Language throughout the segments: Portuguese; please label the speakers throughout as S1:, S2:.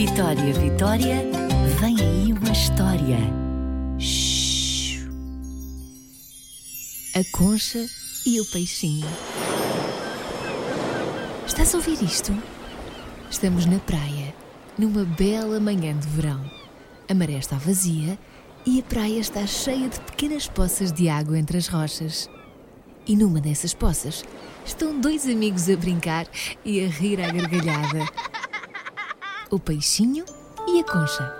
S1: Vitória, Vitória, vem aí uma história. Shhh.
S2: A concha e o peixinho. Estás a ouvir isto? Estamos na praia, numa bela manhã de verão. A maré está vazia e a praia está cheia de pequenas poças de água entre as rochas. E numa dessas poças estão dois amigos a brincar e a rir à gargalhada. O peixinho e a concha.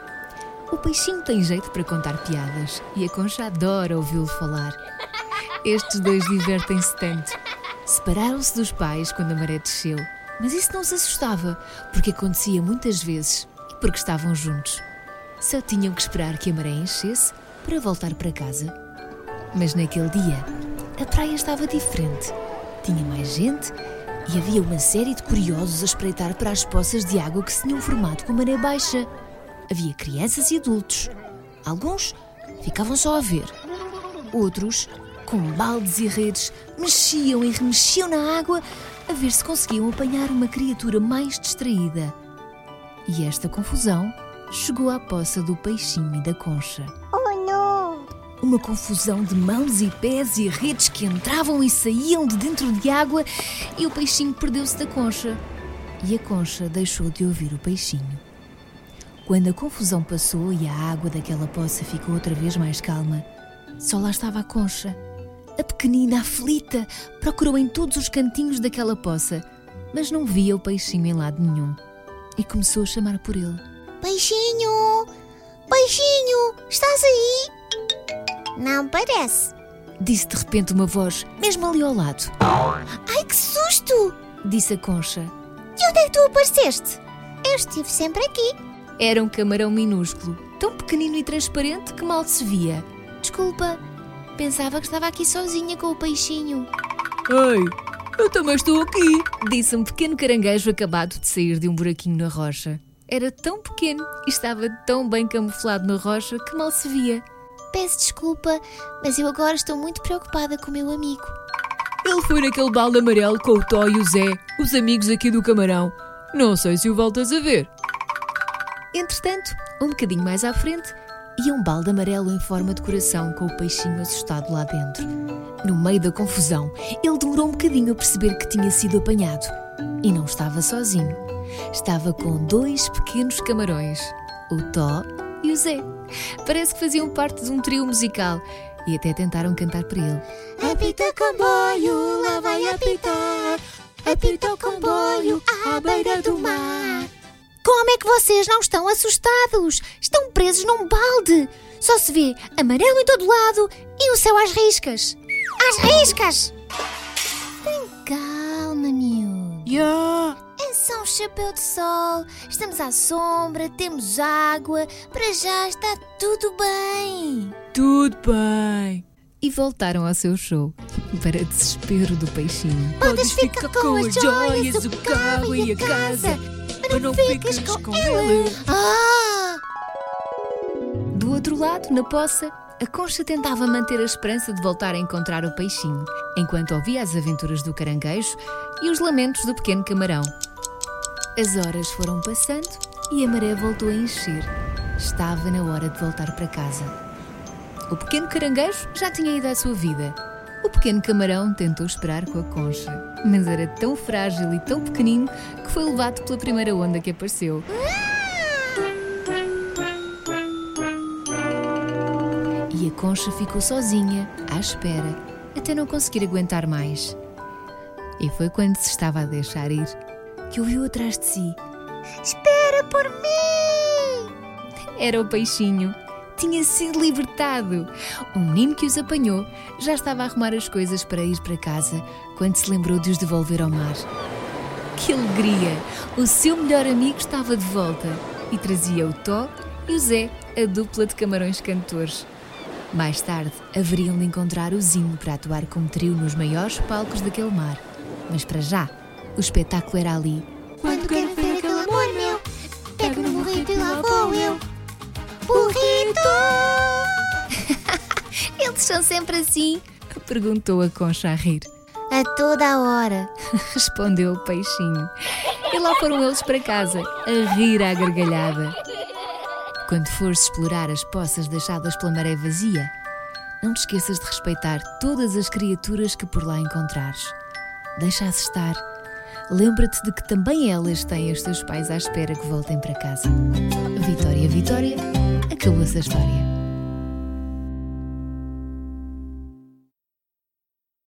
S2: O peixinho tem jeito para contar piadas e a concha adora ouvi-lo falar. Estes dois divertem-se tanto. Separaram-se dos pais quando a maré desceu, mas isso não os assustava, porque acontecia muitas vezes e porque estavam juntos. Só tinham que esperar que a maré enchesse para voltar para casa. Mas naquele dia, a praia estava diferente. Tinha mais gente e havia uma série de curiosos a espreitar para as poças de água que se tinham formado com maré baixa. Havia crianças e adultos. Alguns ficavam só a ver. Outros, com baldes e redes, mexiam e remexiam na água a ver se conseguiam apanhar uma criatura mais distraída. E esta confusão chegou à poça do peixinho e da concha. Uma confusão de mãos e pés e redes que entravam e saíam de dentro de água e o peixinho perdeu-se da concha. E a concha deixou de ouvir o peixinho. Quando a confusão passou e a água daquela poça ficou outra vez mais calma, só lá estava a concha. A pequenina, aflita, procurou em todos os cantinhos daquela poça, mas não via o peixinho em lado nenhum. E começou a chamar por ele.
S3: Peixinho! Peixinho! Estás aí? Não parece.
S2: Disse de repente uma voz, mesmo ali ao lado.
S3: Ai que susto!
S2: Disse a concha.
S3: De onde é que tu apareceste? Eu estive sempre aqui.
S2: Era um camarão minúsculo, tão pequenino e transparente que mal se via.
S3: Desculpa, pensava que estava aqui sozinha com o peixinho.
S2: Ei, eu também estou aqui, disse um pequeno caranguejo acabado de sair de um buraquinho na rocha. Era tão pequeno e estava tão bem camuflado na rocha que mal se via.
S3: Peço desculpa, mas eu agora estou muito preocupada com o meu amigo.
S2: Ele foi naquele balde amarelo com o Tó e o Zé, os amigos aqui do camarão. Não sei se o voltas a ver. Entretanto, um bocadinho mais à frente, ia um balde amarelo em forma de coração com o peixinho assustado lá dentro. No meio da confusão, ele demorou um bocadinho a perceber que tinha sido apanhado. E não estava sozinho. Estava com dois pequenos camarões, o Tó e o Zé. Parece que faziam parte de um trio musical e até tentaram cantar para ele.
S3: Apita comboio, lá vai apitar. Apita o comboio à beira do mar. Como é que vocês não estão assustados? Estão presos num balde. Só se vê amarelo em todo lado e o céu às riscas. Às riscas! Tem calma, miúdo.
S2: Yeah.
S3: Um chapéu de sol. Estamos à sombra, temos água. Para já está tudo bem.
S2: Tudo bem. E voltaram ao seu show, para desespero do peixinho.
S3: Podes ficar com as joias, o carro e a casa, mas não ficas com ele. Ah!
S2: Do outro lado, na poça, a concha tentava manter a esperança de voltar a encontrar o peixinho, enquanto ouvia as aventuras do caranguejo e os lamentos do pequeno camarão. As horas foram passando e a maré voltou a encher. Estava na hora de voltar para casa. O pequeno caranguejo já tinha ido à sua vida. O pequeno camarão tentou esperar com a concha, mas era tão frágil e tão pequenino que foi levado pela primeira onda que apareceu. E a concha ficou sozinha, à espera, até não conseguir aguentar mais. E foi quando se estava a deixar ir que ouviu atrás de si.
S3: Espera por mim!
S2: Era o peixinho. Tinha sido libertado. O menino que os apanhou já estava a arrumar as coisas para ir para casa quando se lembrou de os devolver ao mar. Que alegria! O seu melhor amigo estava de volta e trazia o Tó e o Zé, a dupla de camarões cantores. Mais tarde haveriam de encontrar o Zinho para atuar como trio nos maiores palcos daquele mar. Mas para já, o espetáculo era ali.
S3: Quando quero ver aquele amor meu, pego no burrito e lá vou eu. Burrito!
S2: Eles são sempre assim? Perguntou a concha a rir.
S3: A toda a hora.
S2: Respondeu o peixinho. E lá foram eles para casa, a rir à gargalhada. Quando fores explorar as poças deixadas pela maré vazia, não te esqueças de respeitar todas as criaturas que por lá encontrares. Deixa-as estar. Lembra-te de que também elas têm os seus pais à espera que voltem para casa. Vitória, Vitória, acabou-se a história.